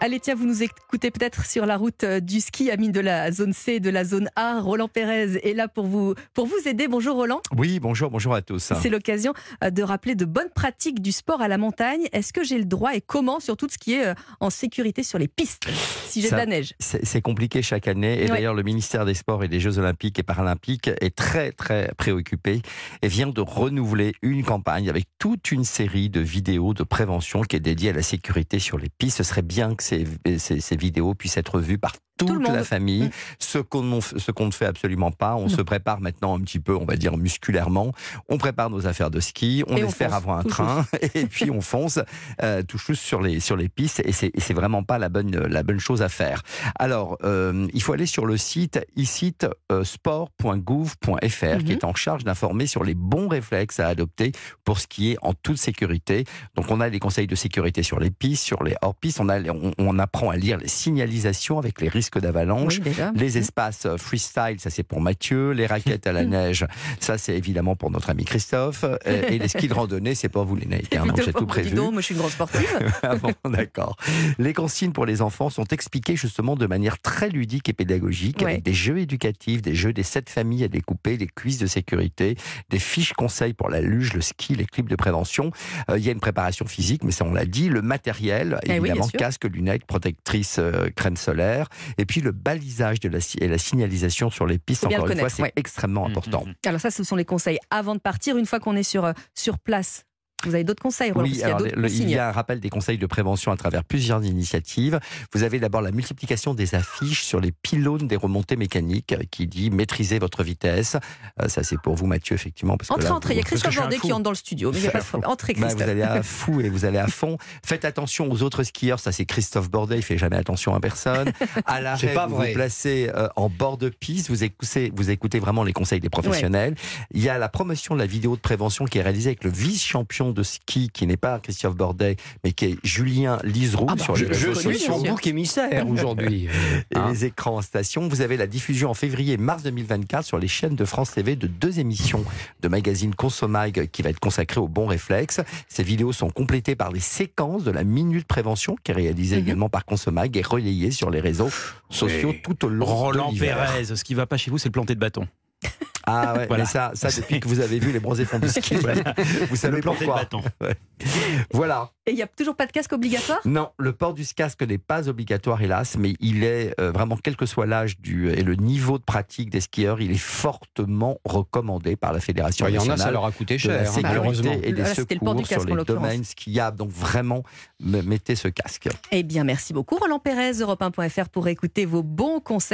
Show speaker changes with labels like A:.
A: Allez, tiens, vous nous écoutez peut-être sur la route euh, du ski, amis de la zone C, de la zone A. Roland Pérez est là pour vous, pour vous aider. Bonjour Roland.
B: Oui, bonjour, bonjour à tous.
A: C'est l'occasion euh, de rappeler de bonnes pratiques du sport à la montagne. Est-ce que j'ai le droit et comment sur tout ce qui est euh, en sécurité sur les pistes, si j'ai de la neige?
B: C'est compliqué chaque année. Et d'ailleurs, le ministère des Sports et des Jeux Olympiques et Paralympiques est très, très préoccupé et vient de renouveler une campagne avec toute une série de vidéos de prévention qui est dédiée à la sécurité sur les pistes. Ce serait bien que ces, ces, vidéos puissent être vues par toute la famille, mm. ce qu'on ne fait absolument pas. On se prépare maintenant un petit peu, on va dire musculairement. On prépare nos affaires de ski, on espère avoir un train et puis on fonce euh, tout juste sur les sur les pistes et c'est vraiment pas la bonne la bonne chose à faire. Alors euh, il faut aller sur le site e-site euh, sport.gouv.fr qui mm-hmm. est en charge d'informer sur les bons réflexes à adopter pour skier en toute sécurité. Donc on a les conseils de sécurité sur les pistes, sur les hors pistes. On a on, on apprend à lire les signalisations avec les risques d'avalanche. les mmh. espaces euh, freestyle, ça c'est pour Mathieu. Les raquettes à la neige, ça c'est évidemment pour notre ami Christophe. Et, les skis de randonnée, c'est pour vous les naïcs. Hein, j'ai tout prévu.
A: moi je suis une grande sportive.
B: ah bon, d'accord. Les consignes pour les enfants sont expliquées justement de manière très ludique et pédagogique, avec des jeux éducatifs, des jeux des sept familles à découper, des cuisses de sécurité, des fiches conseils pour la luge, le ski, les clips de prévention. Euh, il y a une préparation physique, mais ça on l'a dit, le matériel, eh évidemment, casque, lunettes, protectrice, euh, crème solaire, et puis le balisage de la, et la signalisation sur les pistes, encore une fois, c'est extrêmement mmh, important.
A: Mmh, mmh. Alors ça, ce sont les conseils avant de partir. Une fois qu'on est sur, euh, sur place, vous avez d'autres conseils
B: Oui, il, y a un rappel des conseils de prévention à travers plusieurs initiatives. Vous avez d'abord la multiplication des affiches sur les pylônes des remontées mécaniques qui dit maîtriser votre vitesse. Euh, ça, c'est pour vous, Mathieu, effectivement.
A: Parce entrez, entrez. Il y a Christophe Bordet qui entre dans le studio, mais il n'y a pas de problème. Entrez, bah,
B: Christophe. vous allez à fou et vous allez à fond. Faites attention aux autres skieurs. Ça, c'est Christophe Bordet. Il fait jamais attention à personne. À l'arrêt, vous vous placez euh, en bord de piste. Vous écoutez, vous écoutez vraiment les conseils des professionnels. Il y a la promotion de la vidéo de prévention qui est réalisée avec le vice-champion de ski, qui n'est pas Christophe Bordet, mais qui est Julien Liseroux
C: ah bah, sur les réseaux sociaux. Je suis son bouc émissaire aujourd'hui.
B: et hein les écrans en station. Vous avez la diffusion en février et mars 2024 sur les chaînes de France TV de deux émissions de magazine Consomag qui va être consacrée au bon réflexe. Ces vidéos sont complétées par les séquences de la minute prévention qui est réalisée mhm. également par Consomag et relayée sur les réseaux sociaux tout au long
C: Roland
B: de
C: Pérez, ce qui va pas chez vous, c'est le planter de bâton.
B: Ah ouais, mais ça, ça depuis que vous avez vu les bronzés fonds de ski, vous savez pourquoi. Voilà.
A: Et il n'y a toujours pas de casque obligatoire?
B: Non, le port du casque n'est pas obligatoire, hélas, mais il est euh, vraiment, quel que soit l'âge du et le niveau de pratique des skieurs, il est fortement recommandé par la Fédération
C: Il
B: y en
C: a, ça leur a coûté cher,
B: la hein, sécurité et des secours sur les domaines skiables. Donc vraiment, mettez ce casque.
A: Eh bien, merci beaucoup, Roland Pérez, Europe1.fr, pour écouter vos bons conseils.